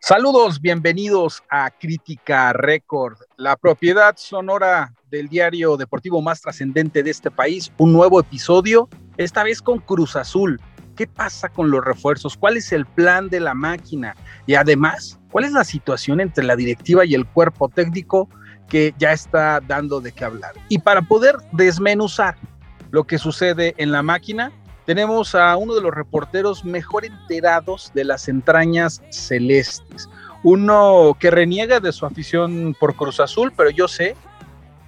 Saludos, bienvenidos a Crítica Record, la propiedad sonora del diario deportivo más trascendente de este país. Un nuevo episodio, esta vez con Cruz Azul. ¿Qué pasa con los refuerzos? ¿Cuál es el plan de la máquina? Y además, ¿cuál es la situación entre la directiva y el cuerpo técnico que ya está dando de qué hablar? Y para poder desmenuzar lo que sucede en la máquina, tenemos a uno de los reporteros mejor enterados de las entrañas celestes. Uno que reniega de su afición por Cruz Azul, pero yo sé,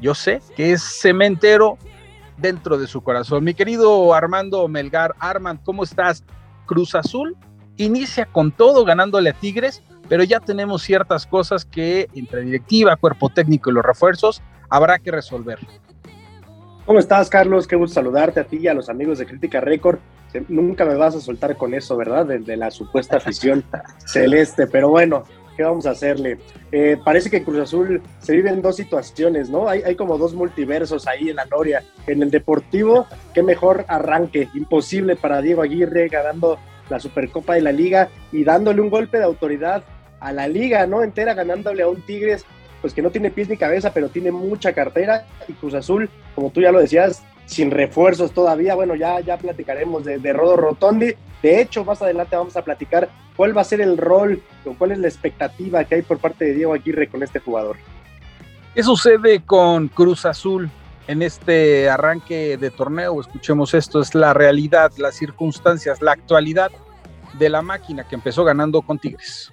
yo sé que es cementero dentro de su corazón. Mi querido Armando Melgar, Armand, ¿cómo estás? Cruz Azul inicia con todo ganándole a Tigres, pero ya tenemos ciertas cosas que entre directiva, cuerpo técnico y los refuerzos habrá que resolver. ¿Cómo estás, Carlos? Qué gusto saludarte a ti y a los amigos de Crítica Record. Nunca me vas a soltar con eso, ¿verdad? De, la supuesta afición celeste, pero bueno, ¿qué vamos a hacerle? Eh, parece que Cruz Azul se vive en dos situaciones, ¿no? Hay, hay como dos multiversos ahí en la Noria. En el deportivo, qué mejor arranque, imposible para Diego Aguirre ganando la Supercopa de la Liga y dándole un golpe de autoridad a la liga, ¿no? Entera ganándole a un Tigres pues que no tiene pies ni cabeza, pero tiene mucha cartera y Cruz Azul, como tú ya lo decías, sin refuerzos todavía. Bueno, ya, ya platicaremos de, de Rodo Rotondi. De hecho, más adelante vamos a platicar cuál va a ser el rol o cuál es la expectativa que hay por parte de Diego Aguirre con este jugador. ¿Qué sucede con Cruz Azul en este arranque de torneo? Escuchemos esto, es la realidad, las circunstancias, la actualidad de la máquina que empezó ganando con Tigres.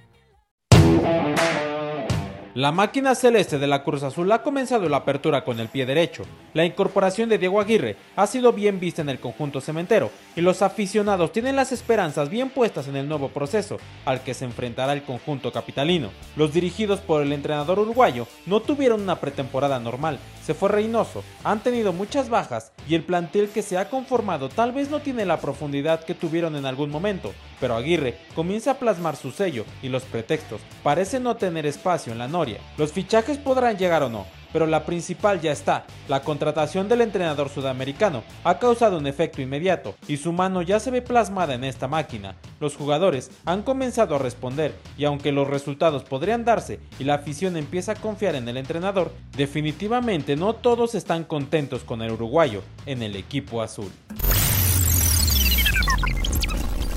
La máquina celeste de la Cruz Azul ha comenzado la apertura con el pie derecho. La incorporación de Diego Aguirre ha sido bien vista en el conjunto cementero y los aficionados tienen las esperanzas bien puestas en el nuevo proceso al que se enfrentará el conjunto capitalino. Los dirigidos por el entrenador uruguayo no tuvieron una pretemporada normal, se fue Reynoso, han tenido muchas bajas y el plantel que se ha conformado tal vez no tiene la profundidad que tuvieron en algún momento, pero Aguirre comienza a plasmar su sello y los pretextos parecen no tener espacio en la noria. Los fichajes podrán llegar o no, pero la principal ya está. La contratación del entrenador sudamericano ha causado un efecto inmediato y su mano ya se ve plasmada en esta máquina. Los jugadores han comenzado a responder y aunque los resultados podrían darse y la afición empieza a confiar en el entrenador, definitivamente no todos están contentos con el uruguayo en el equipo azul.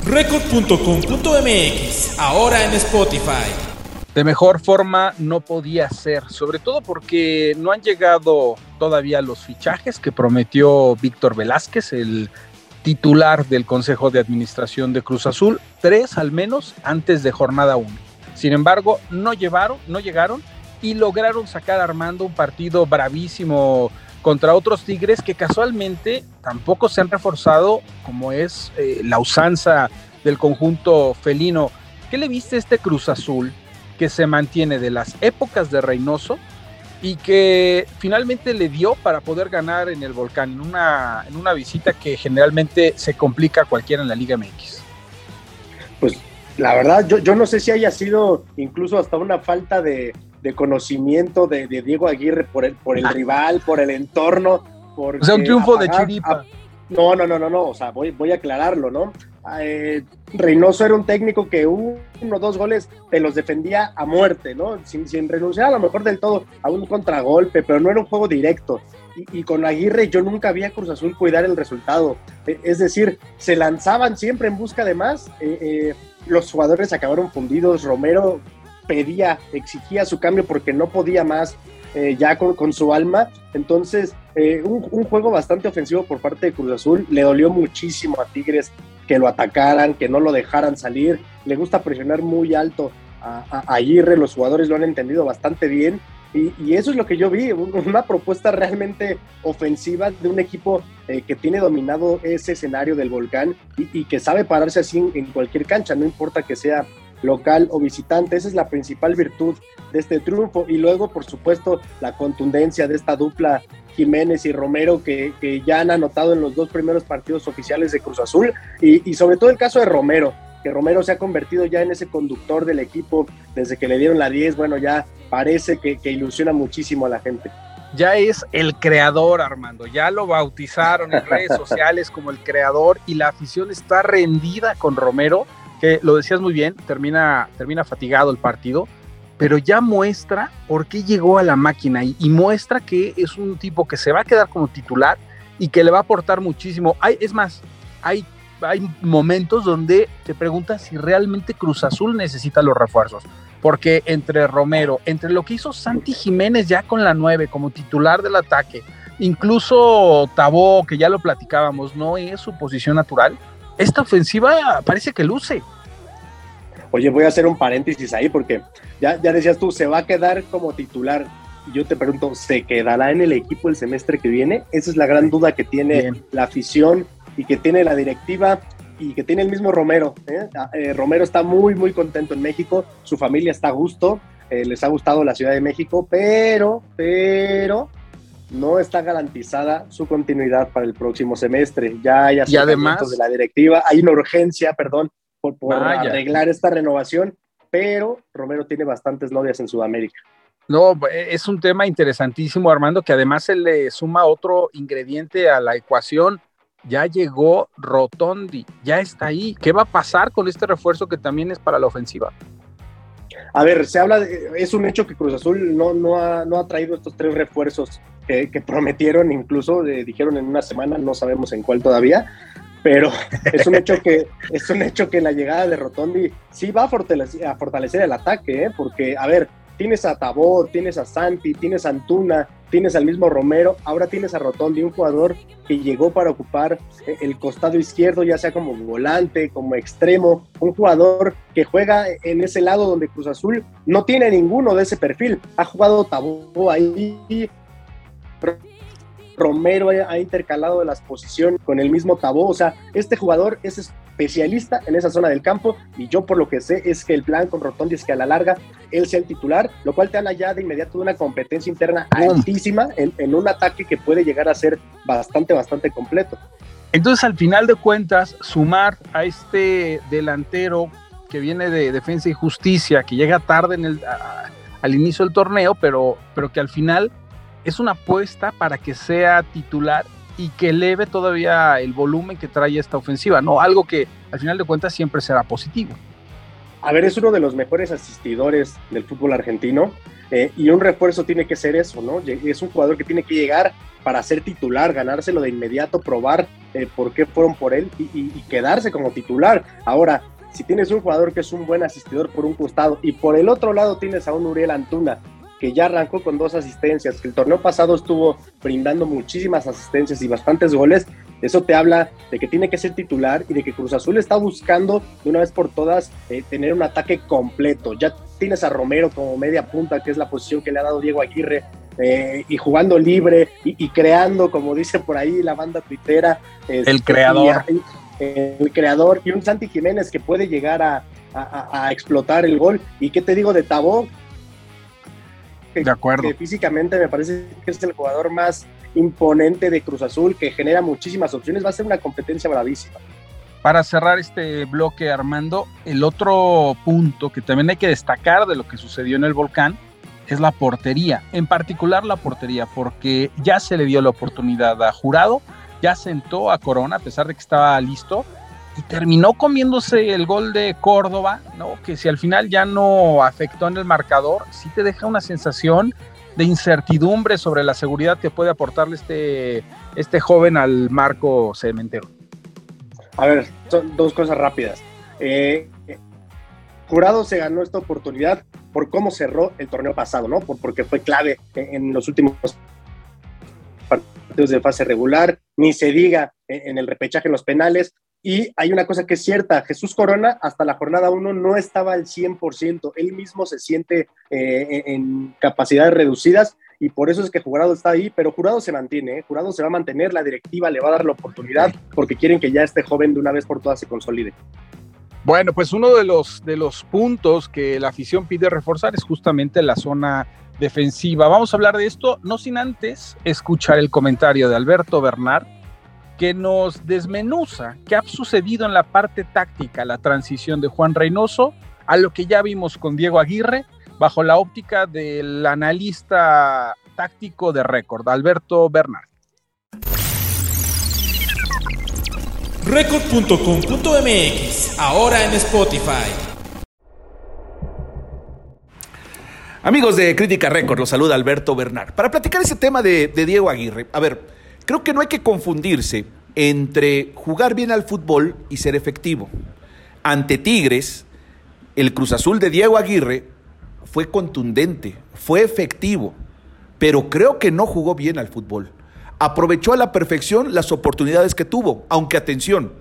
Record.com.mx, ahora en Spotify. De mejor forma no podía ser, sobre todo porque no han llegado todavía los fichajes que prometió Víctor Velázquez, el titular del Consejo de Administración de Cruz Azul, tres al menos antes de jornada 1. Sin embargo, no llevaron, no llegaron y lograron sacar armando un partido bravísimo contra otros Tigres que casualmente tampoco se han reforzado como es eh, la usanza del conjunto felino. ¿Qué le viste a este Cruz Azul que se mantiene de las épocas de Reynoso y que finalmente le dio para poder ganar en el volcán, en una, en una visita que generalmente se complica a cualquiera en la Liga MX? Pues la verdad, yo, yo no sé si haya sido incluso hasta una falta de, de conocimiento de, de, Diego Aguirre por el, por el ah. rival, por el entorno. o sea, un triunfo de chiripa. no, no, no, no, no, o sea, voy, voy a aclararlo, ¿no? Eh, Reynoso era un técnico que uno o dos goles te los defendía a muerte, ¿no? Sin, renunciar a lo mejor del todo a un contragolpe, pero no era un juego directo. Y, con Aguirre yo nunca vi a Cruz Azul cuidar el resultado. E, es decir, se lanzaban siempre en busca de más. Eh, eh, los jugadores acabaron fundidos. Romero pedía, exigía su cambio porque no podía más eh, ya con, su alma. Entonces, un, juego bastante ofensivo por parte de Cruz Azul. Le dolió muchísimo a Tigres que lo atacaran, que no lo dejaran salir. Le gusta presionar muy alto a, a, Aguirre. Los jugadores lo han entendido bastante bien. Y, eso es lo que yo vi, una propuesta realmente ofensiva de un equipo eh, que tiene dominado ese escenario del volcán y, que sabe pararse así en cualquier cancha, no importa que sea local o visitante. Esa es la principal virtud de este triunfo. Y luego, por supuesto, la contundencia de esta dupla Jiménez y Romero que, que ya han anotado en los dos primeros partidos oficiales de Cruz Azul. Y, y, sobre todo el caso de Romero, que Romero se ha convertido ya en ese conductor del equipo desde que le dieron la 10. Bueno, ya parece que, que ilusiona muchísimo a la gente. ya es el creador, Armando. Ya lo bautizaron en redes sociales como el creador y la afición está rendida con Romero, que lo decías muy bien, termina, termina fatigado el partido, pero ya muestra por qué llegó a la máquina y, muestra que es un tipo que se va a quedar como titular y que le va a aportar muchísimo. Hay, es más, hay, hay momentos donde te preguntas si realmente Cruz Azul necesita los refuerzos porque entre Romero, entre lo que hizo Santi Jiménez ya con la 9 como titular del ataque, incluso Tabó, que ya lo platicábamos, no es su posición natural, esta ofensiva parece que luce. Oye, voy a hacer un paréntesis ahí porque ya, ya decías tú, se va a quedar como titular. Yo te pregunto, ¿se quedará en el equipo el semestre que viene? Esa es la gran duda que tiene Bien. la afición y que tiene la directiva y que tiene el mismo Romero. ¿eh? Eh, Romero está muy, muy contento en México, su familia está a gusto, eh, les ha gustado la Ciudad de México, pero, pero no está garantizada su continuidad para el próximo semestre. Ya hay además de la directiva, hay una urgencia, perdón, por, por arreglar esta renovación, pero Romero tiene bastantes novias en Sudamérica. No, es un tema interesantísimo, Armando, que además se le suma otro ingrediente a la ecuación ya llegó Rotondi, ya está ahí. ¿Qué va a pasar con este refuerzo que también es para la ofensiva? A ver, se habla, de, es un hecho que Cruz Azul no, no, ha, no ha traído estos tres refuerzos que, prometieron, incluso eh, dijeron en una semana, no sabemos en cuál todavía, pero es un hecho que es un hecho que la llegada de Rotondi sí va a fortalecer, a fortalecer el ataque, ¿eh? porque, a ver, tienes a Tabor, tienes a Santi, tienes a Antuna, tienes al mismo Romero, ahora tienes a Rotondi, un jugador que llegó para ocupar eh, el costado izquierdo, ya sea como volante, como extremo, un jugador que juega en ese lado donde Cruz Azul no tiene ninguno de ese perfil. Ha jugado Tabó ahí, Romero ha intercalado las posiciones con el mismo Tabó, o sea, este jugador es especialista en esa zona del campo y yo por lo que sé es que el plan con Rotondi es que a la larga él sea el titular, lo cual te habla ya de inmediato de una competencia interna altísima en, en un ataque que puede llegar a ser bastante, bastante completo. Entonces, al final de cuentas, sumar a este delantero que viene de Defensa y Justicia, que llega tarde en el, a, al inicio del torneo, pero, pero que al final es una apuesta para que sea titular y que eleve todavía el volumen que trae esta ofensiva, ¿no? Algo que al final de cuentas siempre será positivo. A ver, es uno de los mejores asistidores del fútbol argentino eh, y un refuerzo tiene que ser eso, ¿no? Es un jugador que tiene que llegar para ser titular, ganárselo de inmediato, probar eh, por qué fueron por él y, y, y quedarse como titular. Ahora, si tienes un jugador que es un buen asistidor por un costado y por el otro lado tienes a un Uriel Antuna que ya arrancó con dos asistencias, que el torneo pasado estuvo brindando muchísimas asistencias y bastantes goles, eso te habla de que tiene que ser titular y de que Cruz Azul está buscando de una vez por todas eh, tener un ataque completo. Ya tienes a Romero como media punta, que es la posición que le ha dado Diego Aguirre, eh, y jugando libre y, y, creando, como dice por ahí la banda tuitera. Este, el creador. Y, el creador y un Santi Jiménez que puede llegar a, a, a explotar el gol. ¿Y qué te digo de Tabó? Que, de acuerdo. que físicamente me parece que es el jugador más imponente de Cruz Azul, que genera muchísimas opciones, va a ser una competencia bravísima. Para cerrar este bloque, Armando, el otro punto que también hay que destacar de lo que sucedió en el volcán es la portería, en particular la portería, porque ya se le dio la oportunidad a Jurado, ya sentó a Corona a pesar de que estaba listo y terminó comiéndose el gol de Córdoba, ¿no? Que si al final ya no afectó en el marcador, sí te deja una sensación de incertidumbre sobre la seguridad que puede aportarle este, este joven al marco cementero. A ver, son dos cosas rápidas. Eh, Jurado se ganó esta oportunidad por cómo cerró el torneo pasado, ¿no? Por, porque fue clave en, en los últimos partidos de fase regular, ni se diga en el repechaje en los penales. Y hay una cosa que es cierta, Jesús Corona hasta la jornada 1 no estaba al 100%, él mismo se siente eh, en capacidades reducidas y por eso es que Jurado está ahí, pero Jurado se mantiene, ¿eh? Jurado se va a mantener, la directiva le va a dar la oportunidad porque quieren que ya este joven de una vez por todas se consolide. Bueno, pues uno de los, de los puntos que la afición pide reforzar es justamente la zona defensiva. Vamos a hablar de esto, no sin antes escuchar el comentario de Alberto Bernard, que nos desmenuza qué ha sucedido en la parte táctica, la transición de Juan Reynoso a lo que ya vimos con Diego Aguirre, bajo la óptica del analista táctico de récord, Alberto Bernard. Record.com.mx, ahora en Spotify. Amigos de Crítica Record, los saluda Alberto Bernard. Para platicar ese tema de, de, Diego Aguirre, a ver, creo que no hay que confundirse entre jugar bien al fútbol y ser efectivo. Ante Tigres, el Cruz Azul de Diego Aguirre fue contundente, fue efectivo, pero creo que no jugó bien al fútbol. Aprovechó a la perfección las oportunidades que tuvo, aunque atención,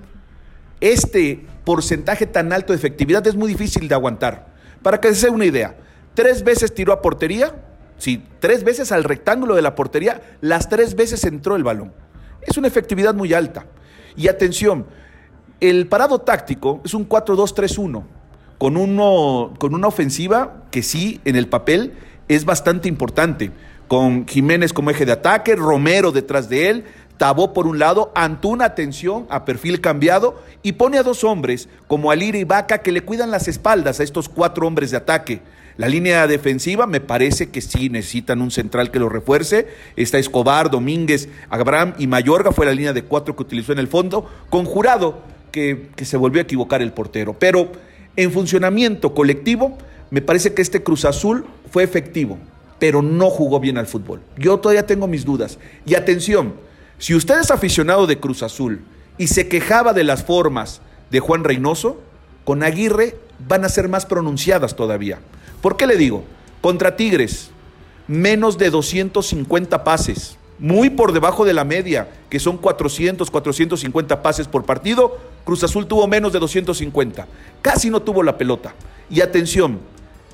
este porcentaje tan alto de efectividad es muy difícil de aguantar. Para que se dé una idea, tres veces tiró a portería, sí, tres veces al rectángulo de la portería, las tres veces entró el balón. Es una efectividad muy alta. Y atención, el parado táctico es un 4-2-3-1, con, uno, con una ofensiva que sí, en el papel, es bastante importante, con Jiménez como eje de ataque, Romero detrás de él, Tabó por un lado, Antuna atención a perfil cambiado y pone a dos hombres como Alira y Vaca que le cuidan las espaldas a estos cuatro hombres de ataque. La línea defensiva me parece que sí necesitan un central que lo refuerce. Está Escobar, Domínguez, Abraham y Mayorga fue la línea de cuatro que utilizó en el fondo. Con Jurado, que, que se volvió a equivocar el portero. Pero en funcionamiento colectivo, me parece que este Cruz Azul fue efectivo, pero no jugó bien al fútbol. Yo todavía tengo mis dudas. Y atención, si usted es aficionado de Cruz Azul y se quejaba de las formas de Juan Reynoso, con Aguirre van a ser más pronunciadas todavía. ¿Por qué le digo? Contra Tigres, menos de 250 pases, muy por debajo de la media, que son 400, 450 pases por partido. Cruz Azul tuvo menos de 250. Casi no tuvo la pelota. Y atención,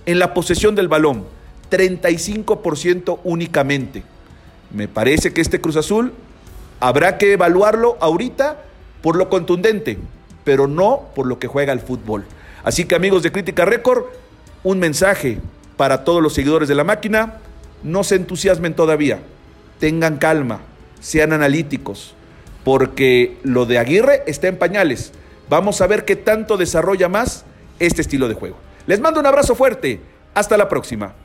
en la posesión del balón, 35% únicamente. Me parece que este Cruz Azul habrá que evaluarlo ahorita por lo contundente, pero no por lo que juega el fútbol. Así que amigos de Crítica Récord, un mensaje para todos los seguidores de la máquina, no se entusiasmen todavía tengan calma, sean analíticos, porque lo de Aguirre está en pañales. Vamos a ver qué tanto desarrolla más este estilo de juego. Les mando un abrazo fuerte. Hasta la próxima.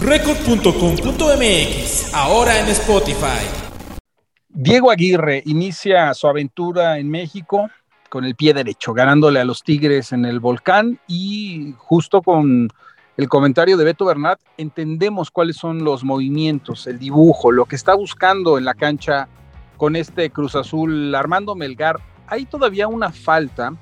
Record.com.mx, ahora en Spotify. Diego Aguirre inicia su aventura en México con el pie derecho, ganándole a los Tigres en el volcán y justo con el comentario de Beto Bernat, entendemos cuáles son los movimientos, el dibujo, lo que está buscando en la cancha con este Cruz Azul Armando Melgar. Hay todavía una falta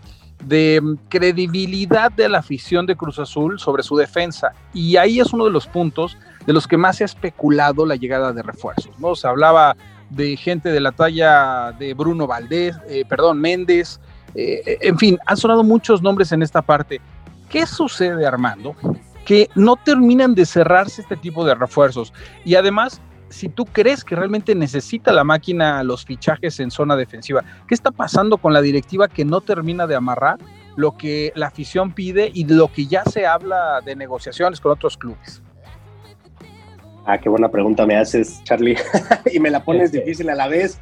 de credibilidad de la afición de Cruz Azul sobre su defensa y ahí es uno de los puntos de los que más se ha especulado la llegada de refuerzos, ¿no? Se hablaba de gente de la talla de Bruno Valdés, eh, perdón, Méndez, eh, en fin, han sonado muchos nombres en esta parte. ¿Qué sucede, Armando? Que no terminan de cerrarse este tipo de refuerzos. Y además, si tú crees que realmente necesita la máquina los fichajes en zona defensiva, ¿qué está pasando con la directiva que no termina de amarrar lo que la afición pide y lo que ya se habla de negociaciones con otros clubes? Ah, qué buena pregunta me haces, Charlie. y me la pones este. difícil a la vez.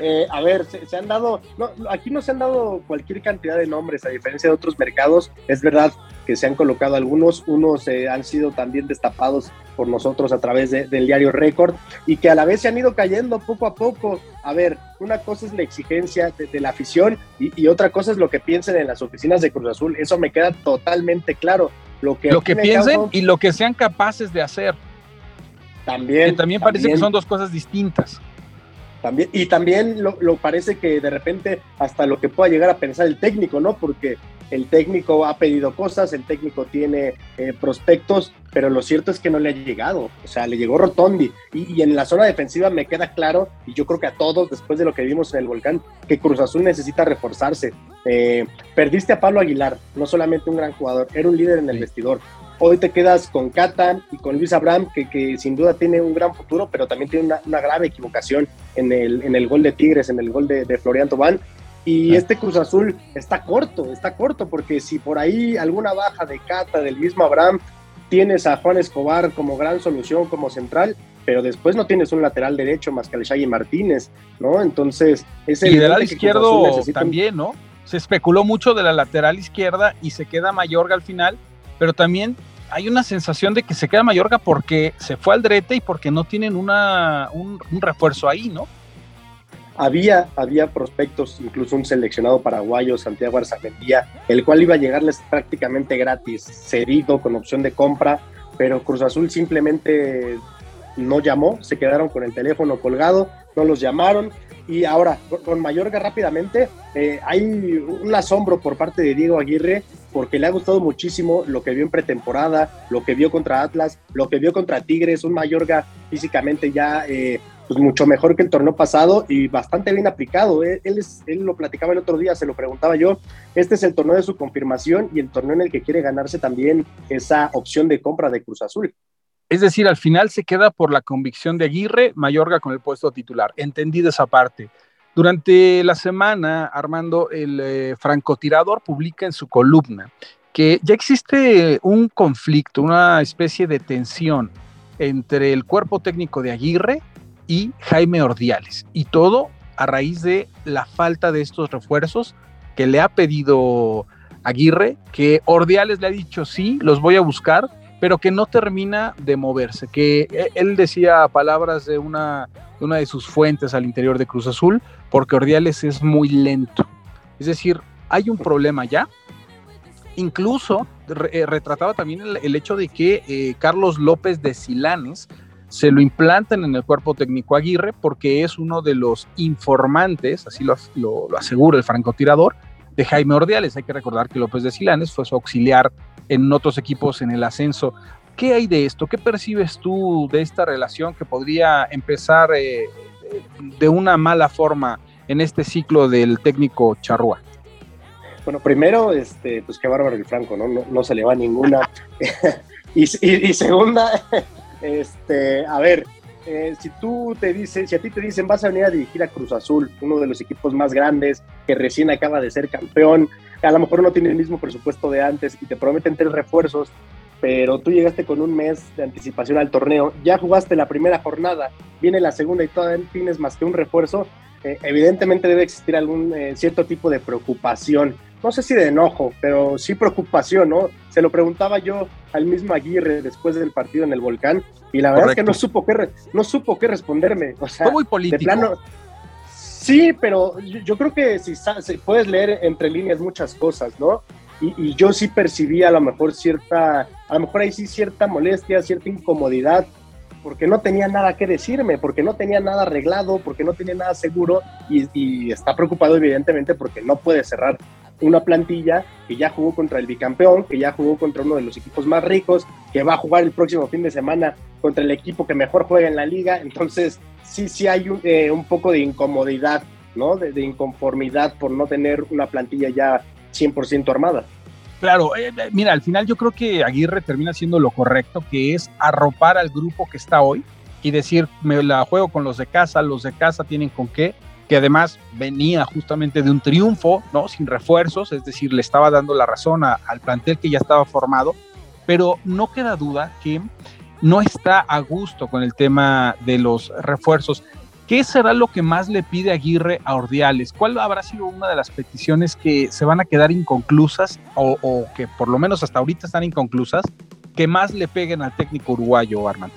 Eh, a ver, se, han dado, no, aquí no se han dado cualquier cantidad de nombres, a diferencia de otros mercados. Es verdad que se han colocado algunos, unos eh, han sido también destapados por nosotros a través del diario Record y que a la vez se han ido cayendo poco a poco. A ver, una cosa es la exigencia de, la afición y, otra cosa es lo que piensen en las oficinas de Cruz Azul. Eso me queda totalmente claro. Lo que, lo que piensen y lo que sean capaces de hacer. También. Que también parece que son dos cosas distintas. También, y también lo, parece que de repente hasta lo que pueda llegar a pensar el técnico, ¿no? Porque el técnico ha pedido cosas, el técnico tiene eh, prospectos, pero lo cierto es que no le ha llegado. O sea, le llegó Rotondi. Y, en la zona defensiva me queda claro, y yo creo que a todos, después de lo que vimos en el volcán, que Cruz Azul necesita reforzarse. Eh, perdiste a Pablo Aguilar, no solamente un gran jugador, era un líder en el vestidor. Hoy te quedas con Catan y con Luis Abraham, que, que, sin duda tiene un gran futuro, pero también tiene una, grave equivocación en el, en el gol de Tigres, en el gol de, Florian Tobán. Y este Cruz Azul está corto, está corto, porque si por ahí alguna baja de Cata, del mismo Abraham, tienes a Juan Escobar como gran solución, como central, pero después no tienes un lateral derecho más que el Shaggy Martínez, ¿no? Entonces, ese. Y del lado izquierdo también, ¿no? se especuló mucho de la lateral izquierda y se queda Mayorga al final, pero también hay una sensación de que se queda Mayorga porque se fue al Drete y porque no tienen una, un, refuerzo ahí, ¿no? Había, había prospectos, incluso un seleccionado paraguayo, Santiago Arzamendia, el cual iba a llegarles prácticamente gratis, cedido con opción de compra, pero Cruz Azul simplemente no llamó, se quedaron con el teléfono colgado, no los llamaron, y ahora, con Mayorga rápidamente, eh, hay un asombro por parte de Diego Aguirre porque le ha gustado muchísimo lo que vio en pretemporada, lo que vio contra Atlas, lo que vio contra Tigres, un Mayorga físicamente ya eh, pues mucho mejor que el torneo pasado y bastante bien aplicado. Él, él lo platicaba el otro día, se lo preguntaba yo. Este es el torneo de su confirmación y el torneo en el que quiere ganarse también esa opción de compra de Cruz Azul. Es decir, al final se queda por la convicción de Aguirre, Mayorga con el puesto titular. Entendida esa parte. Durante la semana, Armando, el eh, francotirador publica en su columna que ya existe un conflicto, una especie de tensión entre el cuerpo técnico de Aguirre y Jaime Ordiales. Y todo a raíz de la falta de estos refuerzos que le ha pedido Aguirre, que Ordiales le ha dicho sí, los voy a buscar, pero que no termina de moverse, que e, él decía palabras de una, de una de sus fuentes al interior de Cruz Azul, porque Ordiales es muy lento. Es decir, hay un problema ya. Incluso eh, retrataba también el, hecho de que eh, Carlos López de Silanes se lo implantan en el cuerpo técnico Aguirre porque es uno de los informantes, así lo, lo, lo asegura el francotirador, de Jaime Ordiales. Hay que recordar que López de Silanes fue su auxiliar en otros equipos en el ascenso. ¿Qué hay de esto? ¿Qué percibes tú de esta relación que podría empezar eh, de una mala forma en este ciclo del técnico Charrúa? Bueno, primero, este, pues qué bárbaro el Franco, ¿no? No, se le va ninguna. y, segunda, este, a ver, eh, si tú te dices, si a ti te dicen vas a venir a dirigir a Cruz Azul, uno de los equipos más grandes que recién acaba de ser campeón, a lo mejor no tiene el mismo presupuesto de antes y te prometen tres refuerzos, pero tú llegaste con un mes de anticipación al torneo, ya jugaste la primera jornada, viene la segunda y todavía tienes más que un refuerzo, eh, evidentemente debe existir algún eh, cierto tipo de preocupación. No sé si de enojo, pero sí preocupación, ¿no? Se lo preguntaba yo al mismo Aguirre después del partido en el volcán y la verdad es que no supo qué, no supo qué responderme. O sea, Fue muy político. De plano, Sí, pero yo, creo que si, puedes leer entre líneas muchas cosas, ¿no? Y, yo sí percibí a lo mejor cierta, a lo mejor ahí sí cierta molestia, cierta incomodidad, porque no tenía nada que decirme, porque no tenía nada arreglado, porque no tenía nada seguro y, y está preocupado evidentemente porque no puede cerrar una plantilla que ya jugó contra el bicampeón, que ya jugó contra uno de los equipos más ricos, que va a jugar el próximo fin de semana contra el equipo que mejor juega en la liga. Entonces, sí, sí hay un, eh, poco de incomodidad, ¿no? De, inconformidad por no tener una plantilla ya 100% armada. Claro, eh, eh, mira, al final yo creo que Aguirre termina haciendo lo correcto, que es arropar al grupo que está hoy y decir, me la juego con los de casa, los de casa tienen con qué, que además venía justamente de un triunfo, ¿no? Sin refuerzos, es decir, le estaba dando la razón al plantel que ya estaba formado, pero no queda duda que no está a gusto con el tema de los refuerzos. ¿Qué será lo que más le pide Aguirre a Ordiales? ¿Cuál habrá sido una de las peticiones que se van a quedar inconclusas o, que por lo menos hasta ahorita están inconclusas, que más le peguen al técnico uruguayo, Armando?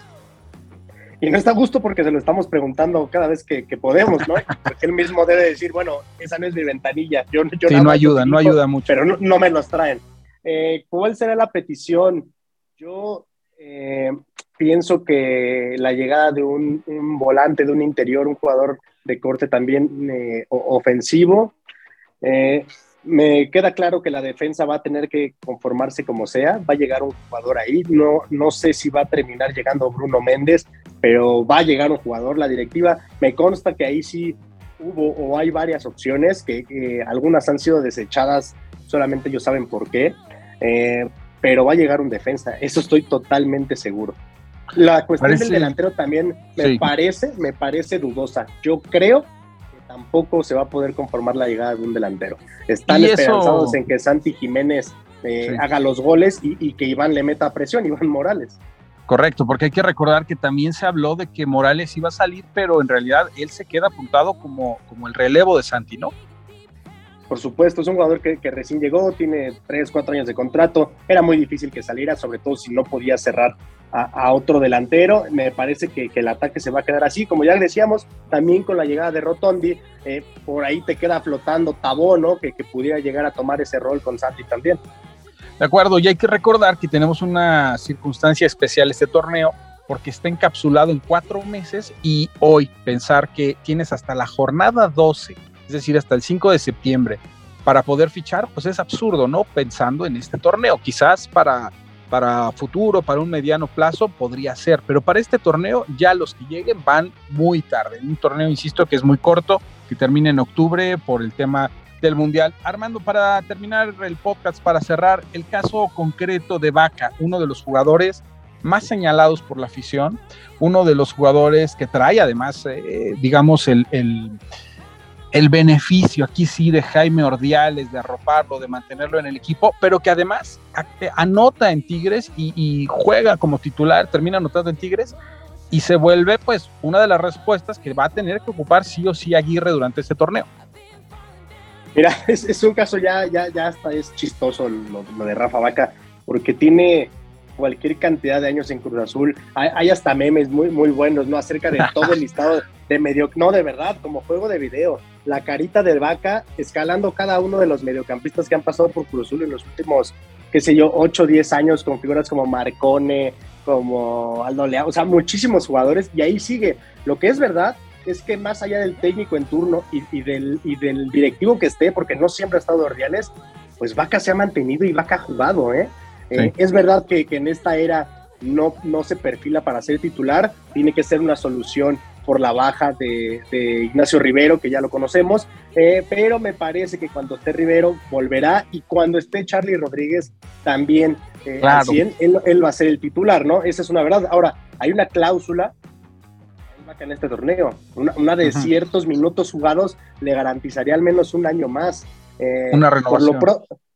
Y no está a gusto porque se lo estamos preguntando cada vez que, podemos, ¿no? Porque él mismo debe decir, bueno, esa no es mi ventanilla. Yo, yo sí, no ayuda, no ayuda mucho. Pero no, me los traen. Eh, ¿Cuál será la petición? Yo eh, pienso que la llegada de un, volante, de un interior, un jugador de corte también eh, ofensivo, eh, me queda claro que la defensa va a tener que conformarse como sea, va a llegar un jugador ahí, no, no sé si va a terminar llegando Bruno Méndez, pero va a llegar un jugador, la directiva, me consta que ahí sí hubo o hay varias opciones, que algunas han sido desechadas, solamente ellos saben por qué, eh, pero va a llegar un defensa, eso estoy totalmente seguro. La cuestión del delantero también me parece, me parece dudosa. Yo creo que tampoco se va a poder conformar la llegada de un delantero. Están esperanzados en que Santi Jiménez eh, haga los goles y, que Iván le meta presión, Iván Morales. Correcto, porque hay que recordar que también se habló de que Morales iba a salir, pero en realidad él se queda apuntado como, como el relevo de Santi, ¿no? Por supuesto, es un jugador que, recién llegó, tiene 3, 4 años de contrato, era muy difícil que saliera, sobre todo si no podía cerrar a, otro delantero. Me parece que, el ataque se va a quedar así, como ya decíamos, también con la llegada de Rotondi, eh, por ahí te queda flotando Tabó, ¿no? Que, que pudiera llegar a tomar ese rol con Santi también. De acuerdo, y hay que recordar que tenemos una circunstancia especial este torneo, porque está encapsulado en cuatro meses y hoy pensar que tienes hasta la jornada 12, es decir, hasta el 5 de septiembre, para poder fichar, pues es absurdo, ¿no? Pensando en este torneo, quizás para, para futuro, para un mediano plazo podría ser, pero para este torneo ya los que lleguen van muy tarde. Un torneo, insisto, que es muy corto, que termina en octubre por el tema del Mundial. Armando, para terminar el podcast, para cerrar, el caso concreto de Vaca, uno de los jugadores más señalados por la afición, uno de los jugadores que trae además, eh, digamos, el, el, beneficio aquí sí de Jaime Ordiales, de arroparlo, de mantenerlo en el equipo, pero que además eh, anota en Tigres y, juega como titular, termina anotando en Tigres y se vuelve pues una de las respuestas que va a tener que ocupar sí o sí Aguirre durante este torneo. Mira, es, un caso ya, ya, ya hasta es chistoso lo, lo de Rafa Vaca, porque tiene cualquier cantidad de años en Cruz Azul. Hay, hasta memes muy, muy buenos, ¿no? Acerca de todo el listado de medio, no, de verdad, como juego de video. La carita del vaca escalando cada uno de los mediocampistas que han pasado por Cruz Azul en los últimos, qué sé yo, 8 o 10 años, con figuras como Marcone, como Aldo Leao, o sea, muchísimos jugadores, y ahí sigue. Lo que es verdad es que más allá del técnico en turno y, del, y del directivo que esté, porque no siempre ha estado Ordiales, pues Vaca se ha mantenido y Vaca ha jugado, ¿eh? Eh, es verdad que, en esta era no, no se perfila para ser titular, tiene que ser una solución por la baja de, Ignacio Rivero, que ya lo conocemos, eh, pero me parece que cuando esté Rivero volverá y cuando esté Charlie Rodríguez también, eh, él, va a ser el titular, ¿no? Esa es una verdad. Ahora, hay una cláusula en este torneo, una, de ciertos minutos jugados le garantizaría al menos un año más. una renovación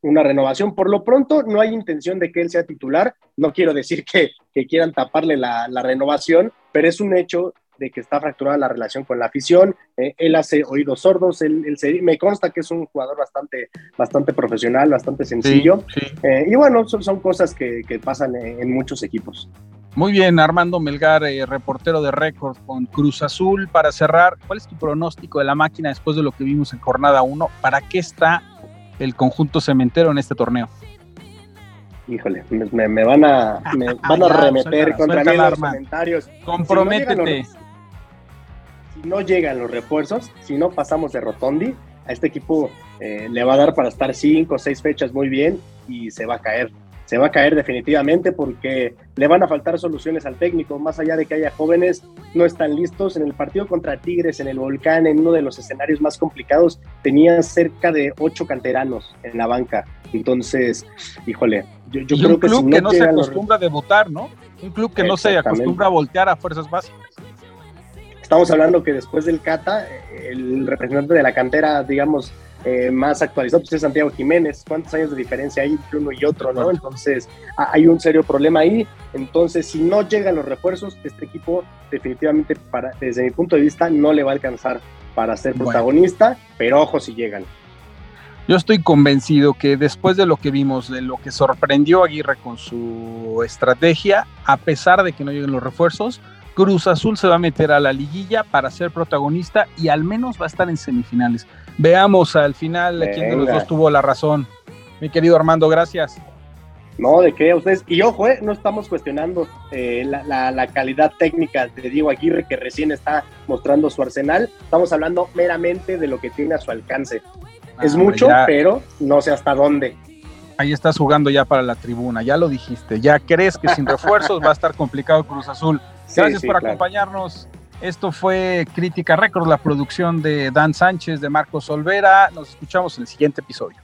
una renovación. Por lo pronto, no hay intención de que él sea titular. No quiero decir que, quieran taparle la, renovación, pero es un hecho de que está fracturada la relación con la afición. Eh, él hace oídos sordos. Él, me consta que es un jugador bastante, bastante profesional, bastante sencillo. Eh, y bueno, son, cosas que, pasan en, muchos equipos. Muy bien, Armando Melgar, eh, reportero de récord con Cruz Azul. Para cerrar, ¿cuál es tu pronóstico de la máquina después de lo que vimos en jornada 1? ¿Para qué está el conjunto cementero en este torneo? Híjole, me, van a, me van a remeter contra mí los comentarios. Comprométete. Si no, llegan los refuerzos, si no pasamos de Rotondi, a este equipo eh, le va a dar para estar cinco o seis fechas muy bien y se va a caer se va a caer definitivamente porque le van a faltar soluciones al técnico, más allá de que haya jóvenes, no están listos. En el partido contra Tigres, en el Volcán, en uno de los escenarios más complicados, tenía cerca de ocho canteranos en la banca. Entonces, híjole, yo, creo que, no, que no se acostumbra a debutar, ¿no? Un club que no se acostumbra a voltear a fuerzas básicas. Estamos hablando que después del Cata, el representante de la cantera, digamos, eh, más actualizado, pues es Santiago Jiménez. ¿Cuántos años de diferencia hay entre uno y otro, no? Entonces, hay un serio problema ahí. Entonces, si no llegan los refuerzos, este equipo definitivamente, para, desde mi punto de vista, no le va a alcanzar para ser protagonista, pero ojo si llegan. Yo estoy convencido que después de lo que vimos, de lo que sorprendió Aguirre con su estrategia, a pesar de que no lleguen los refuerzos, Cruz Azul se va a meter a la liguilla para ser protagonista y al menos va a estar en semifinales. Veamos al final quién de los dos tuvo la razón. Mi querido Armando, gracias. No, de qué, ustedes. Y ojo, eh, no estamos cuestionando eh, la, calidad técnica de Diego Aguirre, que recién está mostrando su arsenal. Estamos hablando meramente de lo que tiene a su alcance. es ah, mucho, pero no sé hasta dónde. Ahí estás jugando ya para la tribuna, ya lo dijiste. Ya crees que sin refuerzos va a estar complicado Cruz Azul. Gracias por acompañarnos. Esto fue Crítica Record, la producción de Dan Sánchez, de Marcos Olvera. Nos escuchamos en el siguiente episodio.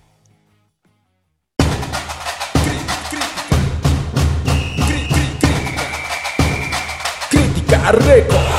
Crítica Record.